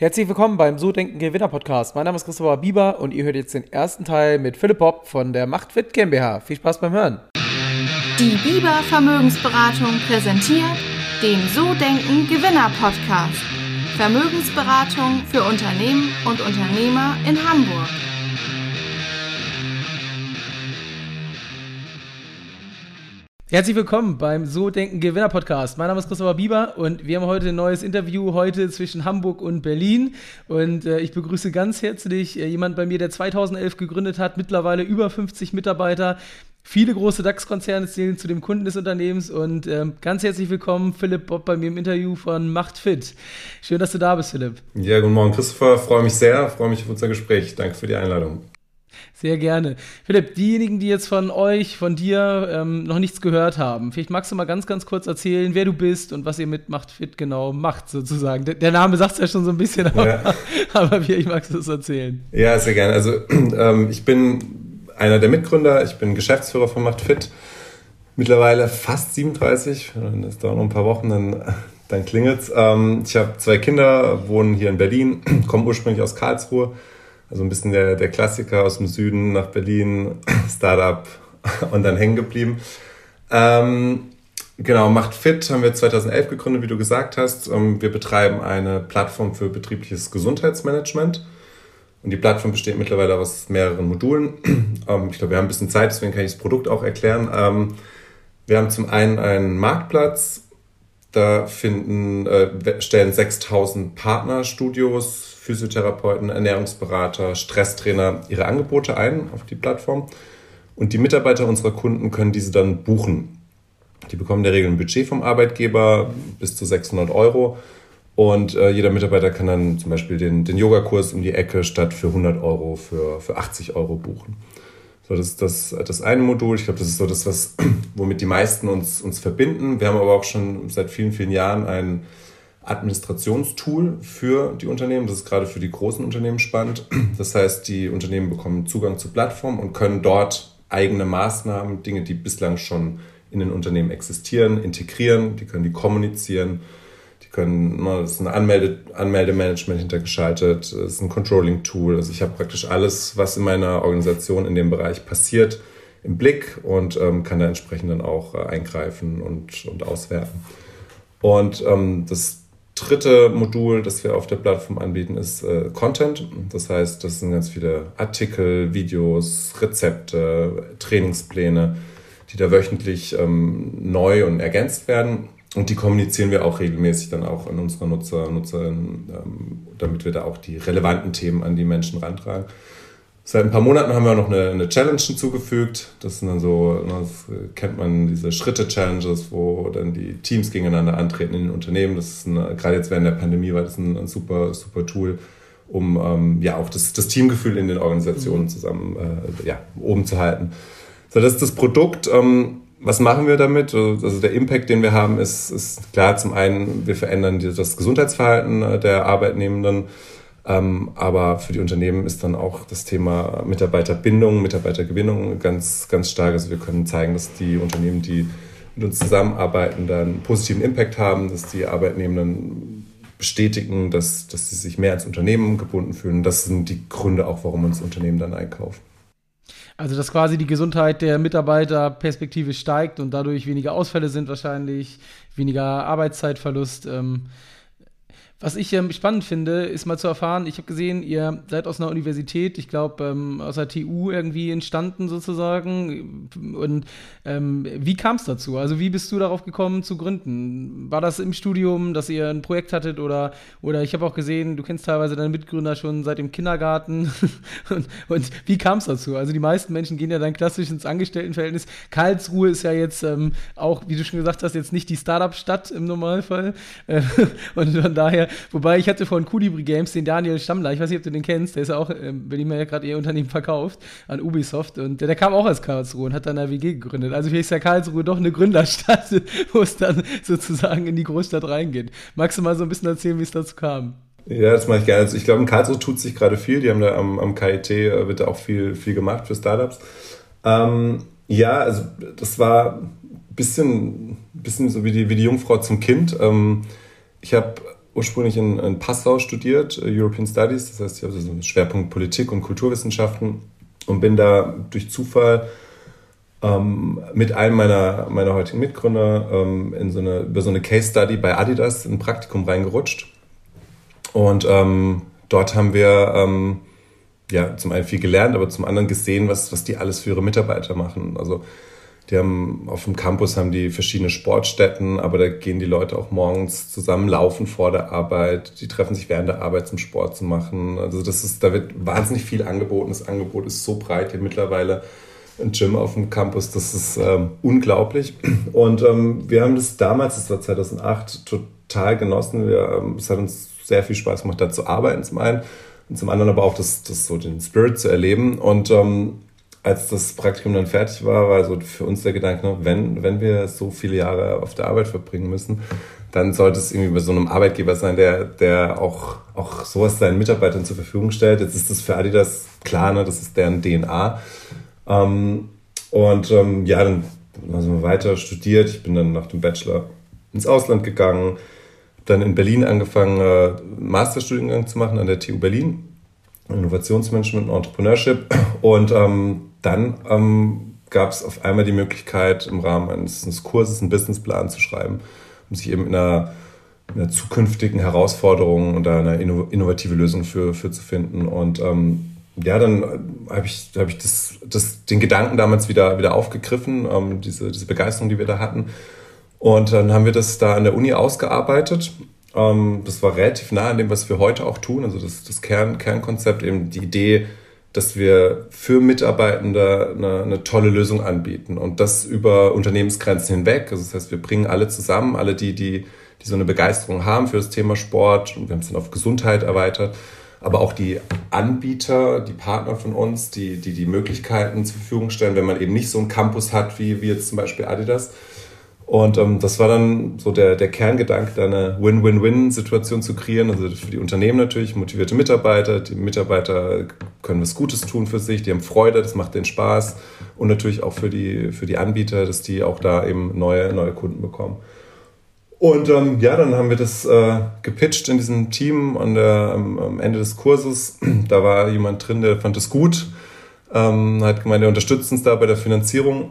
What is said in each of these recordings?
Herzlich willkommen beim So Denken Gewinner Podcast. Mein Name ist Christopher Bieber und ihr hört jetzt den ersten Teil mit Philipp Bob von der Machtfit GmbH. Viel Spaß beim Hören. Die Bieber Vermögensberatung präsentiert den So Denken Gewinner Podcast. Vermögensberatung für Unternehmen und Unternehmer in Hamburg. Herzlich willkommen beim So Denken Gewinner Podcast. Mein Name ist Christopher Bieber und wir haben heute ein neues Interview heute zwischen Hamburg und Berlin. Und äh, ich begrüße ganz herzlich äh, jemand bei mir, der 2011 gegründet hat, mittlerweile über 50 Mitarbeiter. Viele große DAX-Konzerne zählen zu dem Kunden des Unternehmens und ähm, ganz herzlich willkommen, Philipp Bob, bei mir im Interview von Macht Fit. Schön, dass du da bist, Philipp. Ja, guten Morgen, Christopher. Freue mich sehr, freue mich auf unser Gespräch. Danke für die Einladung. Sehr gerne. Philipp, diejenigen, die jetzt von euch, von dir ähm, noch nichts gehört haben, vielleicht magst du mal ganz, ganz kurz erzählen, wer du bist und was ihr mit Macht Fit genau macht, sozusagen. Der, der Name sagt es ja schon so ein bisschen, aber, ja. aber vielleicht magst du es erzählen. Ja, sehr gerne. Also ähm, ich bin einer der Mitgründer, ich bin Geschäftsführer von Macht Fit. Mittlerweile fast 37, das dauert noch ein paar Wochen, dann, dann klingelt's. Ähm, ich habe zwei Kinder, wohnen hier in Berlin, komme ursprünglich aus Karlsruhe also ein bisschen der, der Klassiker aus dem Süden nach Berlin, Startup und dann hängen geblieben. Ähm, genau, Macht Fit haben wir 2011 gegründet, wie du gesagt hast. Ähm, wir betreiben eine Plattform für betriebliches Gesundheitsmanagement. Und die Plattform besteht mittlerweile aus mehreren Modulen. Ähm, ich glaube, wir haben ein bisschen Zeit, deswegen kann ich das Produkt auch erklären. Ähm, wir haben zum einen einen Marktplatz. Da finden, äh, stellen 6000 Partnerstudios Physiotherapeuten, Ernährungsberater, Stresstrainer ihre Angebote ein auf die Plattform und die Mitarbeiter unserer Kunden können diese dann buchen. Die bekommen in der Regel ein Budget vom Arbeitgeber bis zu 600 Euro und äh, jeder Mitarbeiter kann dann zum Beispiel den, den Yogakurs um die Ecke statt für 100 Euro für, für 80 Euro buchen. So, das ist das, das eine Modul. Ich glaube, das ist so das, was, womit die meisten uns, uns verbinden. Wir haben aber auch schon seit vielen, vielen Jahren ein Administrationstool für die Unternehmen. Das ist gerade für die großen Unternehmen spannend. Das heißt, die Unternehmen bekommen Zugang zur Plattform und können dort eigene Maßnahmen, Dinge, die bislang schon in den Unternehmen existieren, integrieren. Die können die kommunizieren. Die können, ne, das ist ein Anmelde, Anmeldemanagement hintergeschaltet, das ist ein Controlling-Tool. Also ich habe praktisch alles, was in meiner Organisation in dem Bereich passiert, im Blick und ähm, kann da entsprechend dann auch äh, eingreifen und, und auswerten. Und ähm, das dritte Modul, das wir auf der Plattform anbieten, ist äh, Content. Das heißt, das sind ganz viele Artikel, Videos, Rezepte, Trainingspläne, die da wöchentlich ähm, neu und ergänzt werden. Und die kommunizieren wir auch regelmäßig dann auch an unsere Nutzer, Nutzerinnen, ähm, damit wir da auch die relevanten Themen an die Menschen rantragen. Seit ein paar Monaten haben wir noch eine, eine Challenge hinzugefügt. Das sind dann so, ne, das kennt man, diese Schritte-Challenges, wo dann die Teams gegeneinander antreten in den Unternehmen. Das ist eine, gerade jetzt während der Pandemie war das ein, ein super, super Tool, um ähm, ja auch das, das Teamgefühl in den Organisationen mhm. zusammen äh, ja, oben zu halten. So, das ist das Produkt. Ähm, was machen wir damit? Also der Impact, den wir haben, ist, ist klar, zum einen, wir verändern das Gesundheitsverhalten äh, der Arbeitnehmenden ähm, aber für die Unternehmen ist dann auch das Thema Mitarbeiterbindung, Mitarbeitergewinnung ganz, ganz stark. Also wir können zeigen, dass die Unternehmen, die mit uns zusammenarbeiten, dann einen positiven Impact haben, dass die Arbeitnehmenden bestätigen, dass, dass sie sich mehr als Unternehmen gebunden fühlen. Das sind die Gründe auch, warum uns Unternehmen dann einkaufen. Also, dass quasi die Gesundheit der Mitarbeiter perspektivisch steigt und dadurch weniger Ausfälle sind wahrscheinlich, weniger Arbeitszeitverlust. Ähm was ich ähm, spannend finde, ist mal zu erfahren, ich habe gesehen, ihr seid aus einer Universität, ich glaube ähm, aus der TU irgendwie entstanden sozusagen. Und ähm, wie kam es dazu? Also wie bist du darauf gekommen zu gründen? War das im Studium, dass ihr ein Projekt hattet oder, oder ich habe auch gesehen, du kennst teilweise deine Mitgründer schon seit dem Kindergarten. und, und, wie kam es dazu? Also die meisten Menschen gehen ja dann klassisch ins Angestelltenverhältnis. Karlsruhe ist ja jetzt ähm, auch, wie du schon gesagt hast, jetzt nicht die Startup-Stadt im Normalfall. Und von daher Wobei ich hatte von Kudibri Games den Daniel Stammler, ich weiß nicht, ob du den kennst, der ist ja auch, äh, Berlin ja gerade ihr Unternehmen verkauft an Ubisoft und der, der, kam auch aus Karlsruhe und hat dann eine WG gegründet. Also vielleicht ist ja Karlsruhe doch eine Gründerstadt, wo es dann sozusagen in die Großstadt reingeht. Magst du mal so ein bisschen erzählen, wie es dazu kam? Ja, das mache ich gerne. Also ich glaube, in Karlsruhe tut sich gerade viel. Die haben da am, am KIT äh, wird da auch viel, viel gemacht für Startups. Ähm, ja, also das war ein bisschen, bisschen so wie die, wie die Jungfrau zum Kind. Ähm, ich habe ursprünglich in, in, Passau studiert, äh, European Studies, das heißt, ich habe so einen Schwerpunkt Politik und Kulturwissenschaften und bin da durch Zufall ähm, mit einem meiner, meiner heutigen Mitgründer ähm, in so eine, über so eine Case Study bei Adidas in ein Praktikum reingerutscht. Und ähm, dort haben wir ähm, ja zum einen viel gelernt, aber zum anderen gesehen, was, was die alles für ihre Mitarbeiter machen. Also die haben auf dem Campus haben die verschiedene Sportstätten, aber da gehen die Leute auch morgens zusammen laufen vor der Arbeit. Die treffen sich während der Arbeit zum Sport zu machen. Also das ist, da wird wahnsinnig viel angeboten. Das Angebot ist so breit hier mittlerweile. Ein Gym auf dem Campus, das ist ähm, unglaublich. Und ähm, wir haben das damals, das war 2008, total genossen. Wir, ähm, es hat uns sehr viel Spaß gemacht, da zu arbeiten zum einen und zum anderen aber auch das, das so den Spirit zu erleben. Und ähm, als das Praktikum dann fertig war, war so für uns der Gedanke, ne, wenn, wenn wir so viele Jahre auf der Arbeit verbringen müssen, dann sollte es irgendwie bei so einem Arbeitgeber sein, der, der auch, auch sowas seinen Mitarbeitern zur Verfügung stellt. Jetzt ist das für Adidas klar, ne, das ist deren DNA. Ähm, und ähm, ja, dann sind wir weiter studiert. Ich bin dann nach dem Bachelor ins Ausland gegangen, dann in Berlin angefangen, äh, Masterstudiengang zu machen an der TU Berlin, Innovationsmanagement und Entrepreneurship. Und ähm, dann ähm, gab es auf einmal die Möglichkeit, im Rahmen eines, eines Kurses einen Businessplan zu schreiben, um sich eben in einer, in einer zukünftigen Herausforderung und da eine innovative Lösung für, für zu finden. Und ähm, ja, dann habe ich, hab ich das, das, den Gedanken damals wieder, wieder aufgegriffen, ähm, diese, diese Begeisterung, die wir da hatten. Und dann haben wir das da an der Uni ausgearbeitet. Ähm, das war relativ nah an dem, was wir heute auch tun. Also das, das Kern, Kernkonzept, eben die Idee, dass wir für Mitarbeitende eine, eine, tolle Lösung anbieten. Und das über Unternehmensgrenzen hinweg. Also das heißt, wir bringen alle zusammen, alle die, die, die so eine Begeisterung haben für das Thema Sport. Und wir haben es dann auf Gesundheit erweitert, aber auch die Anbieter, die Partner von uns, die, die die Möglichkeiten zur Verfügung stellen, wenn man eben nicht so einen Campus hat wie, wie jetzt zum Beispiel Adidas, und ähm, das war dann so der, der Kerngedanke, da eine Win-Win-Win-Situation zu kreieren. Also für die Unternehmen natürlich, motivierte Mitarbeiter. Die Mitarbeiter können was Gutes tun für sich, die haben Freude, das macht denen Spaß. Und natürlich auch für die, für die Anbieter, dass die auch da eben neue, neue Kunden bekommen. Und ähm, ja, dann haben wir das äh, gepitcht in diesem Team an der, am, am Ende des Kurses. Da war jemand drin, der fand es gut, ähm, hat gemeint, er unterstützt uns da bei der Finanzierung.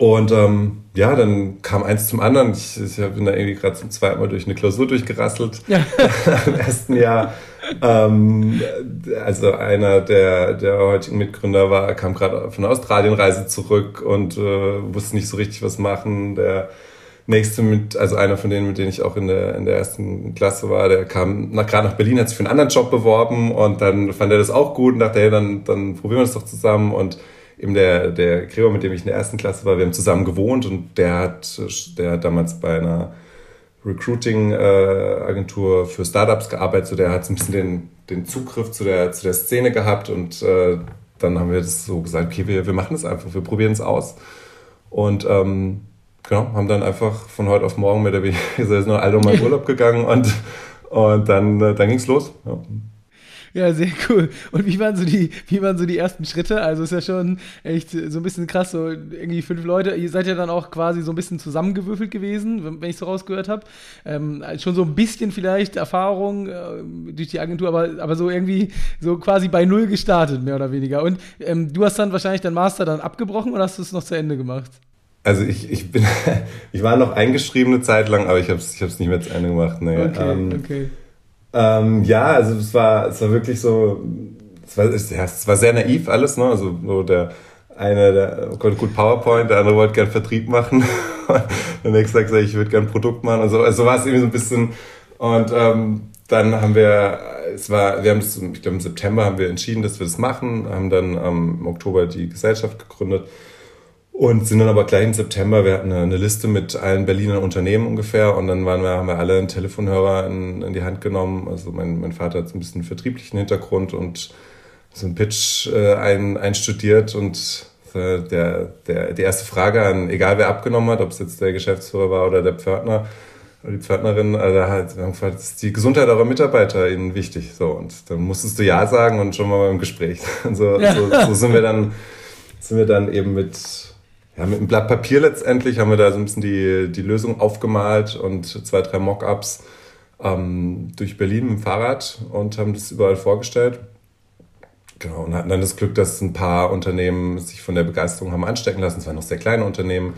Und ähm, ja, dann kam eins zum anderen. Ich, ich bin da irgendwie gerade zum zweiten Mal durch eine Klausur durchgerasselt. Ja. Im ersten Jahr. Ähm, also einer der, der heutigen Mitgründer war, kam gerade von der Australienreise zurück und äh, wusste nicht so richtig was machen. Der nächste mit, also einer von denen, mit denen ich auch in der, in der ersten Klasse war, der kam nach, gerade nach Berlin, hat sich für einen anderen Job beworben und dann fand er das auch gut und dachte, hey, dann, dann probieren wir das doch zusammen und eben der, der Gregor, mit dem ich in der ersten Klasse war, wir haben zusammen gewohnt und der hat, der hat damals bei einer Recruiting-Agentur für Startups gearbeitet, so der hat so ein bisschen den, den Zugriff zu der, zu der Szene gehabt und äh, dann haben wir das so gesagt, okay, wir, wir machen das einfach, wir probieren es aus. Und ähm, genau, haben dann einfach von heute auf morgen mit der weniger, ist noch alle mal in Urlaub gegangen und, und dann, äh, dann ging es los. Ja. Ja, sehr cool. Und wie waren so die, wie waren so die ersten Schritte? Also ist ja schon echt so ein bisschen krass, so irgendwie fünf Leute. Ihr seid ja dann auch quasi so ein bisschen zusammengewürfelt gewesen, wenn ich so rausgehört habe. Ähm, schon so ein bisschen vielleicht Erfahrung äh, durch die Agentur, aber, aber so irgendwie so quasi bei Null gestartet, mehr oder weniger. Und ähm, du hast dann wahrscheinlich dein Master dann abgebrochen oder hast du es noch zu Ende gemacht? Also ich, ich bin, ich war noch eingeschrieben eine Zeit lang, aber ich habe es ich nicht mehr zu Ende gemacht. Nee. Okay, ähm, okay. Ähm, ja, also es war, es war wirklich so, es war, ja, es war sehr naiv alles, ne? Also so der eine, der konnte gut PowerPoint, der andere wollte gern Vertrieb machen. der nächste sagt, ich würde gern Produkt machen. Also, also war es irgendwie so ein bisschen. Und ähm, dann haben wir, es war, wir haben es, ich glaube im September haben wir entschieden, dass wir das machen, haben dann ähm, im Oktober die Gesellschaft gegründet und sind dann aber gleich im September, wir hatten eine, Liste mit allen Berliner Unternehmen ungefähr und dann waren wir, haben wir alle einen Telefonhörer in, in die Hand genommen. Also mein, mein Vater hat so ein bisschen einen vertrieblichen Hintergrund und so einen Pitch äh, ein, einstudiert und äh, der, der, die erste Frage an, egal wer abgenommen hat, ob es jetzt der Geschäftsführer war oder der Pförtner oder die Pförtnerin, also hat gefragt, ist die Gesundheit eurer Mitarbeiter ihnen wichtig? So, und dann musstest du Ja sagen und schon mal beim Gespräch. So, ja. so, so sind wir dann, sind wir dann eben mit, ja, mit einem Blatt Papier letztendlich haben wir da so ein bisschen die, die Lösung aufgemalt und zwei, drei Mockups. ähm, durch Berlin mit dem Fahrrad und haben das überall vorgestellt. Genau, und hatten dann das Glück, dass ein paar Unternehmen sich von der Begeisterung haben anstecken lassen. Es waren noch sehr kleine Unternehmen.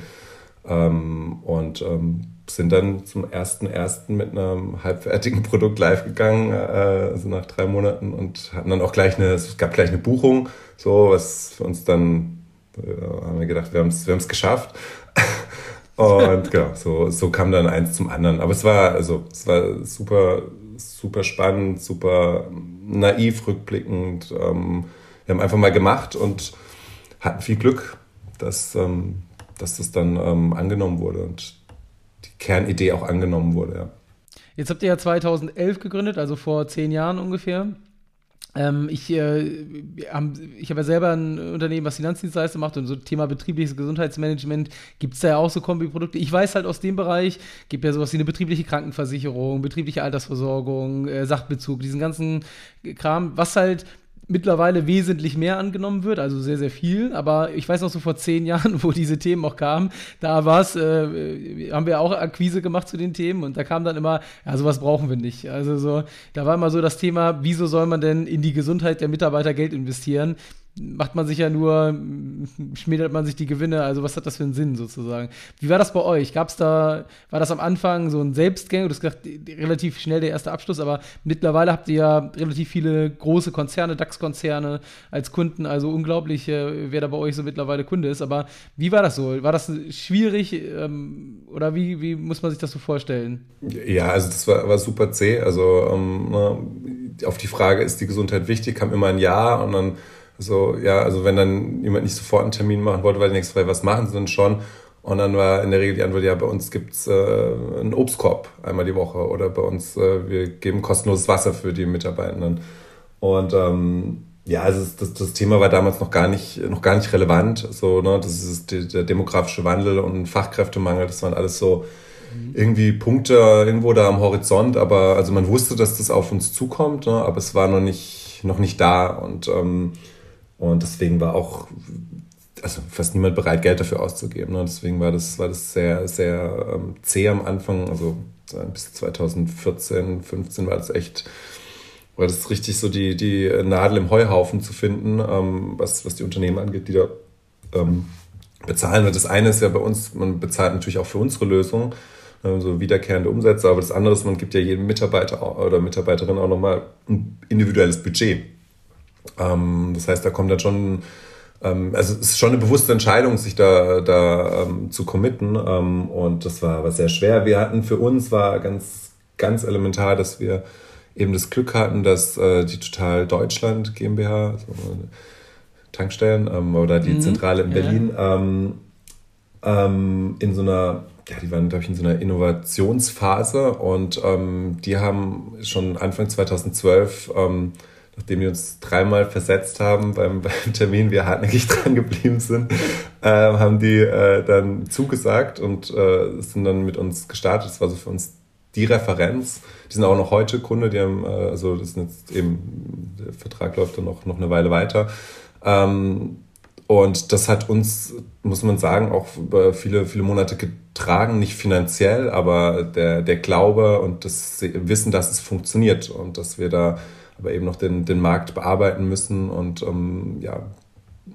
Ähm, und ähm, sind dann zum ersten ersten mit einem halbfertigen Produkt live gegangen, äh, also nach drei Monaten und hatten dann auch gleich eine, es gab gleich eine Buchung, so was für uns dann äh, haben wir gedacht, wir haben es wir geschafft. und genau, so, so kam dann eins zum anderen. Aber es war, also, es war super, super spannend, super naiv rückblickend. Ähm, wir haben einfach mal gemacht und hatten viel Glück, dass, ähm, dass das dann ähm, angenommen wurde und die Kernidee auch angenommen wurde. Ja. Jetzt habt ihr ja 2011 gegründet, also vor zehn Jahren ungefähr. Ähm, ich äh, habe ja selber ein Unternehmen, was Finanzdienstleister macht und so Thema betriebliches Gesundheitsmanagement gibt es da ja auch so Kombiprodukte. Ich weiß halt aus dem Bereich, gibt ja sowas wie eine betriebliche Krankenversicherung, betriebliche Altersversorgung, äh, Sachbezug, diesen ganzen Kram, was halt mittlerweile wesentlich mehr angenommen wird, also sehr, sehr viel. Aber ich weiß noch so vor zehn Jahren, wo diese Themen auch kamen, da war es, äh, haben wir auch Akquise gemacht zu den Themen und da kam dann immer, ja, sowas brauchen wir nicht. Also so, da war immer so das Thema, wieso soll man denn in die Gesundheit der Mitarbeiter Geld investieren? Macht man sich ja nur, schmälert man sich die Gewinne, also was hat das für einen Sinn sozusagen? Wie war das bei euch? Gab es da, war das am Anfang so ein Selbstgänger? Du hast gesagt, relativ schnell der erste Abschluss, aber mittlerweile habt ihr ja relativ viele große Konzerne, DAX-Konzerne als Kunden, also unglaublich, äh, wer da bei euch so mittlerweile Kunde ist. Aber wie war das so? War das schwierig ähm, oder wie, wie muss man sich das so vorstellen? Ja, also das war, war super zäh. Also ähm, ne, auf die Frage, ist die Gesundheit wichtig, kam immer ein Ja und dann so, ja, also wenn dann jemand nicht sofort einen Termin machen wollte, weil die nächste Frage, was machen sie denn schon? Und dann war in der Regel die Antwort, ja, bei uns gibt's äh, einen Obstkorb einmal die Woche oder bei uns, äh, wir geben kostenloses Wasser für die Mitarbeitenden. Und ähm, ja, also das, das Thema war damals noch gar nicht, noch gar nicht relevant. So, ne, das ist der demografische Wandel und Fachkräftemangel, das waren alles so irgendwie Punkte irgendwo da am Horizont, aber also man wusste, dass das auf uns zukommt, ne, aber es war noch nicht, noch nicht da. Und ähm, und deswegen war auch also fast niemand bereit, Geld dafür auszugeben. Ne? Deswegen war das, war das sehr, sehr ähm, zäh am Anfang. Also bis 2014, 15 war das echt, war das richtig so die, die Nadel im Heuhaufen zu finden, ähm, was, was die Unternehmen angeht, die da ähm, bezahlen. Das eine ist ja bei uns, man bezahlt natürlich auch für unsere Lösung, äh, so wiederkehrende Umsätze, aber das andere ist, man gibt ja jedem Mitarbeiter oder Mitarbeiterin auch nochmal ein individuelles Budget. Ähm, das heißt, da kommt dann schon, ähm, also es ist schon eine bewusste Entscheidung, sich da, da ähm, zu committen. Ähm, und das war, war sehr schwer. Wir hatten für uns war ganz, ganz elementar, dass wir eben das Glück hatten, dass äh, die Total Deutschland GmbH, also Tankstellen ähm, oder die mhm. Zentrale in Berlin, ja. Ähm, in so einer ja, die waren, glaube ich, in so einer Innovationsphase und ähm, die haben schon Anfang 2012 ähm, nachdem wir uns dreimal versetzt haben beim, beim Termin, wir hartnäckig dran geblieben sind, äh, haben die äh, dann zugesagt und äh, sind dann mit uns gestartet. Das war so für uns die Referenz. Die sind auch noch heute Kunde, die haben, äh, also das ist jetzt eben, der Vertrag läuft dann noch, noch eine Weile weiter. Ähm, und das hat uns, muss man sagen, auch über viele, viele Monate getragen, nicht finanziell, aber der, der Glaube und das Wissen, dass es funktioniert und dass wir da aber eben noch den, den Markt bearbeiten müssen. Und ähm, ja,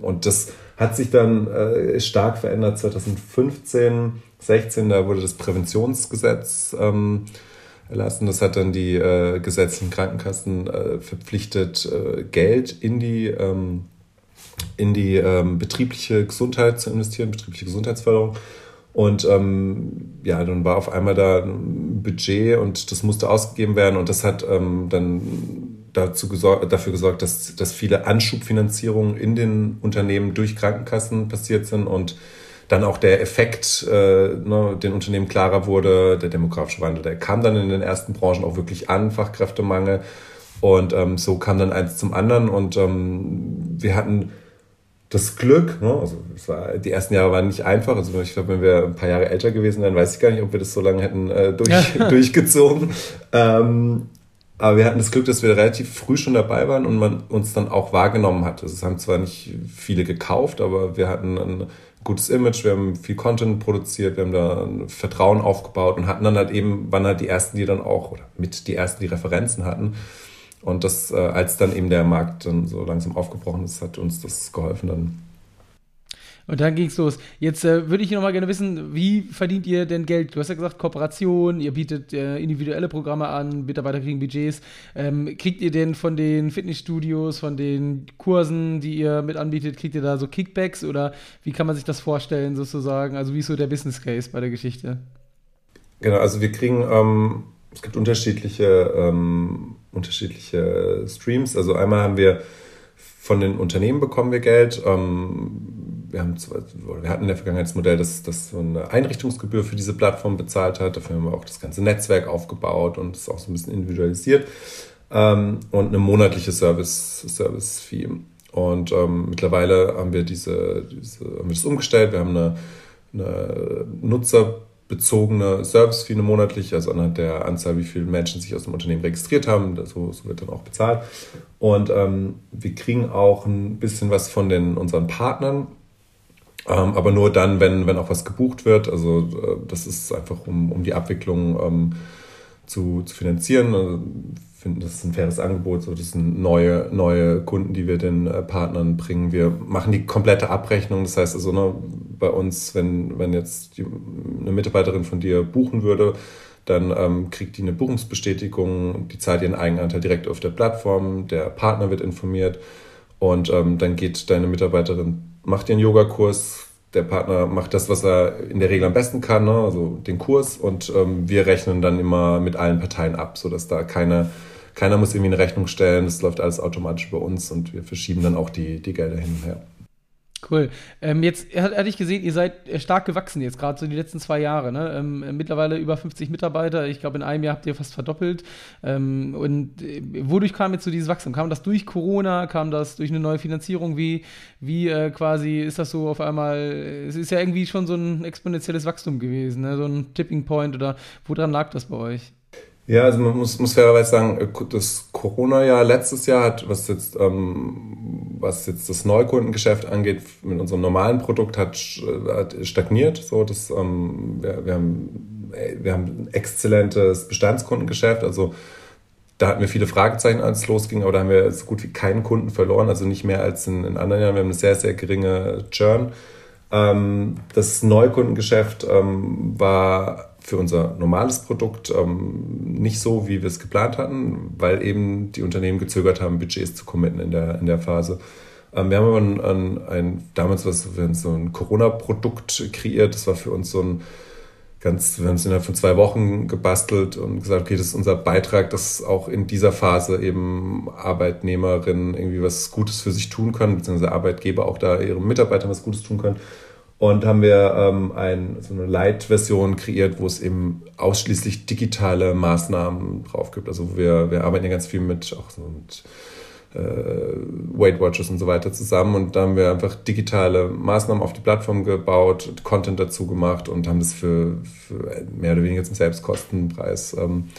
und das hat sich dann äh, stark verändert 2015, 16, da wurde das Präventionsgesetz ähm, erlassen. Das hat dann die äh, gesetzlichen Krankenkassen äh, verpflichtet, äh, Geld in die, ähm, in die ähm, betriebliche Gesundheit zu investieren, betriebliche Gesundheitsförderung. Und ähm, ja, dann war auf einmal da ein Budget und das musste ausgegeben werden und das hat ähm, dann dazu gesorgt, dafür gesorgt, dass, dass viele Anschubfinanzierungen in den Unternehmen durch Krankenkassen passiert sind und dann auch der Effekt äh, ne, den Unternehmen klarer wurde, der demografische Wandel, der kam dann in den ersten Branchen auch wirklich an, Fachkräftemangel. Und ähm, so kam dann eins zum anderen und ähm, wir hatten das Glück, ne, also war, die ersten Jahre waren nicht einfach. Also ich glaube, wenn wir ein paar Jahre älter gewesen wären, weiß ich gar nicht, ob wir das so lange hätten äh, durch, durchgezogen. Ähm, aber wir hatten das Glück, dass wir relativ früh schon dabei waren und man uns dann auch wahrgenommen hat. Also es haben zwar nicht viele gekauft, aber wir hatten einen gutes Image, wir haben viel Content produziert, wir haben da Vertrauen aufgebaut und hatten dann halt eben, waren halt die ersten, die dann auch, oder mit die ersten, die Referenzen hatten. Und das, äh, als dann eben der Markt dann so langsam aufgebrochen ist, hat uns das geholfen, dann und dann ging es los. Jetzt äh, würde ich noch mal gerne wissen, wie verdient ihr denn Geld? Du hast ja gesagt, Kooperation, ihr bietet äh, individuelle Programme an, Mitarbeiter kriegen Budgets. Ähm, kriegt ihr denn von den Fitnessstudios, von den Kursen, die ihr mit anbietet, kriegt ihr da so Kickbacks oder wie kann man sich das vorstellen sozusagen? Also wie ist so der Business Case bei der Geschichte? Genau, also wir kriegen, ähm, es gibt unterschiedliche, ähm, unterschiedliche Streams. Also einmal haben wir von den Unternehmen bekommen wir Geld. Ähm, wir, haben, wir hatten in der Vergangenheit das Modell, dass, dass so eine Einrichtungsgebühr für diese Plattform bezahlt hat. Dafür haben wir auch das ganze Netzwerk aufgebaut und es auch so ein bisschen individualisiert. Ähm, und eine monatliche Service, Service-Fee. Und ähm, mittlerweile haben wir, diese, diese, haben wir das umgestellt. Wir haben eine, eine nutzerbezogene Service-Fee, eine monatliche, also anhand der Anzahl, wie viele Menschen sich aus dem Unternehmen registriert haben. So, so wird dann auch bezahlt. Und ähm, wir kriegen auch ein bisschen was von den, unseren Partnern. Ähm, aber nur dann, wenn, wenn auch was gebucht wird. Also äh, das ist einfach, um, um die Abwicklung ähm, zu, zu finanzieren. Also, finden, das ist ein faires Angebot. So, das sind neue, neue Kunden, die wir den äh, Partnern bringen. Wir machen die komplette Abrechnung. Das heißt also, ne, bei uns, wenn, wenn jetzt die, eine Mitarbeiterin von dir buchen würde, dann ähm, kriegt die eine Buchungsbestätigung, die zahlt ihren Eigenanteil direkt auf der Plattform, der Partner wird informiert und ähm, dann geht deine Mitarbeiterin macht den Yogakurs, der Partner macht das, was er in der Regel am besten kann, ne? also den Kurs und ähm, wir rechnen dann immer mit allen Parteien ab, sodass da keine, keiner muss irgendwie eine Rechnung stellen, das läuft alles automatisch bei uns und wir verschieben dann auch die, die Gelder hin und her. Cool. Ähm, jetzt hatte ich gesehen, ihr seid äh, stark gewachsen jetzt, gerade so die letzten zwei Jahre. Ne? Ähm, äh, mittlerweile über 50 Mitarbeiter. Ich glaube, in einem Jahr habt ihr fast verdoppelt. Ähm, und äh, wodurch kam jetzt so dieses Wachstum? Kam das durch Corona? Kam das durch eine neue Finanzierung? Wie, wie äh, quasi ist das so auf einmal? Es ist ja irgendwie schon so ein exponentielles Wachstum gewesen, ne? so ein Tipping Point oder woran lag das bei euch? Ja, also man muss, muss fairerweise sagen, äh, das Corona-Jahr letztes Jahr hat, was jetzt, ähm, was jetzt das Neukundengeschäft angeht, mit unserem normalen Produkt hat, hat stagniert. So, das, ähm, wir, wir, haben, äh, wir haben ein exzellentes Bestandskundengeschäft. Also da hatten wir viele Fragezeichen, als es losging, aber da haben wir so gut wie keinen Kunden verloren, also nicht mehr als in, in anderen Jahren. Wir haben eine sehr, sehr geringe Churn. Ähm, das Neukundengeschäft ähm, war für unser normales Produkt ähm, nicht so, wie wir es geplant hatten, weil eben die Unternehmen gezögert haben, Budgets zu committen in der, in der Phase. Ähm, wir haben aber ein, ein, ein damals was wir so ein Corona-Produkt kreiert. Das war für uns so ein ganz, wir haben es innerhalb von zwei Wochen gebastelt und gesagt, okay, das ist unser Beitrag, dass auch in dieser Phase eben Arbeitnehmerinnen irgendwie was Gutes für sich tun können, beziehungsweise Arbeitgeber auch da ihren Mitarbeitern was Gutes tun können und haben wir ähm, ein, so eine Light-Version kreiert, wo es eben ausschließlich digitale Maßnahmen drauf gibt. Also wir, wir arbeiten ja ganz viel mit, auch so mit äh, Weight Watchers und so weiter zusammen und da haben wir einfach digitale Maßnahmen auf die Plattform gebaut, Content dazu gemacht und haben das für, für mehr oder weniger zum Selbstkostenpreis ähm,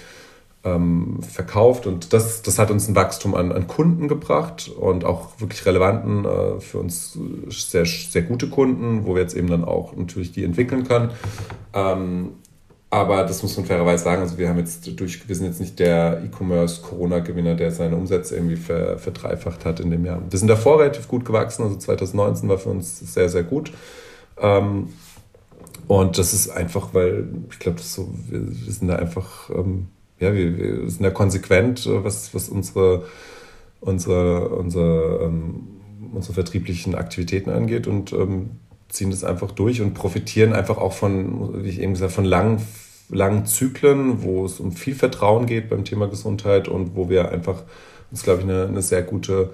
ähm, verkauft. Und das, das hat uns ein Wachstum an, an Kunden gebracht und auch wirklich relevanten, äh, für uns sehr, sehr gute Kunden, wo wir jetzt eben dann auch natürlich die entwickeln können. Ähm, aber das muss man fairerweise sagen, also wir haben jetzt durch, wir sind jetzt nicht der E-Commerce-Corona-Gewinner, der seine Umsätze irgendwie ver, verdreifacht hat in dem Jahr. Wir sind davor relativ gut gewachsen, also 2019 war für uns sehr, sehr gut. Ähm, und das ist einfach, weil ich glaube, so, wir, sind da einfach ähm, ja, wir, wir sind ja konsequent, äh, was, was unsere, unsere, unsere, ähm, unsere vertrieblichen Aktivitäten angeht und ähm, ziehen das einfach durch und profitieren einfach auch von, wie ich eben gesagt, von langen, langen Zyklen, wo es um viel Vertrauen geht beim Thema Gesundheit und wo wir einfach uns, glaube ich, eine, eine sehr gute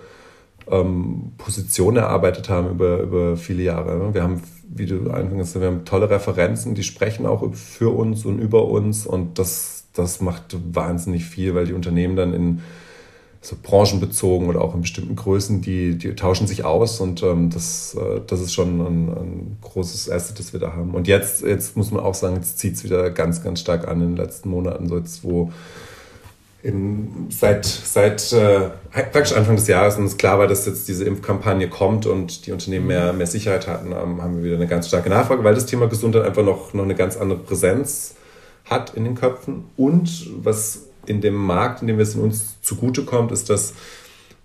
ähm, Position erarbeitet haben über, über viele Jahre. Wir haben, wie du anfangs wir haben tolle Referenzen, die sprechen auch für uns und über uns und das das macht wahnsinnig viel, weil die Unternehmen dann in so branchenbezogen oder auch in bestimmten Größen, die, die tauschen sich aus und ähm, das, äh, das ist schon ein, ein, großes Asset, das wir da haben. Und jetzt, jetzt muss man auch sagen, jetzt zieht es wieder ganz, ganz stark an in den letzten Monaten, so jetzt wo in, seit, seit äh, praktisch Anfang des Jahres uns klar war, dass jetzt diese Impfkampagne kommt und die Unternehmen mehr, mehr Sicherheit hatten, ähm, haben wir wieder eine ganz starke Nachfrage, weil das Thema Gesundheit einfach noch, noch eine ganz andere Präsenz hat in den Köpfen. Und was in dem Markt, in dem es in uns zugutekommt, ist, dass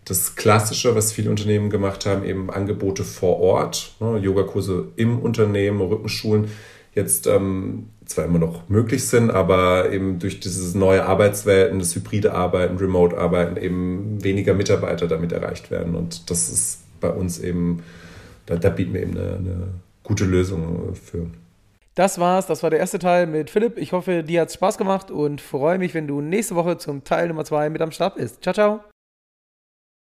das Klassische, was viele Unternehmen gemacht haben, eben Angebote vor Ort, ne, Yogakurse im Unternehmen, Rückenschulen, jetzt ähm, zwar immer noch möglich sind, aber eben durch dieses neue Arbeitswelten, das hybride Arbeiten, Remote-Arbeiten eben weniger Mitarbeiter damit erreicht werden. Und das ist bei uns eben, da, da bieten wir eben eine, eine gute Lösung für. Das war's, das war der erste Teil mit Philipp. Ich hoffe, dir hat's Spaß gemacht und freue mich, wenn du nächste Woche zum Teil Nummer zwei mit am Start bist. Ciao, ciao.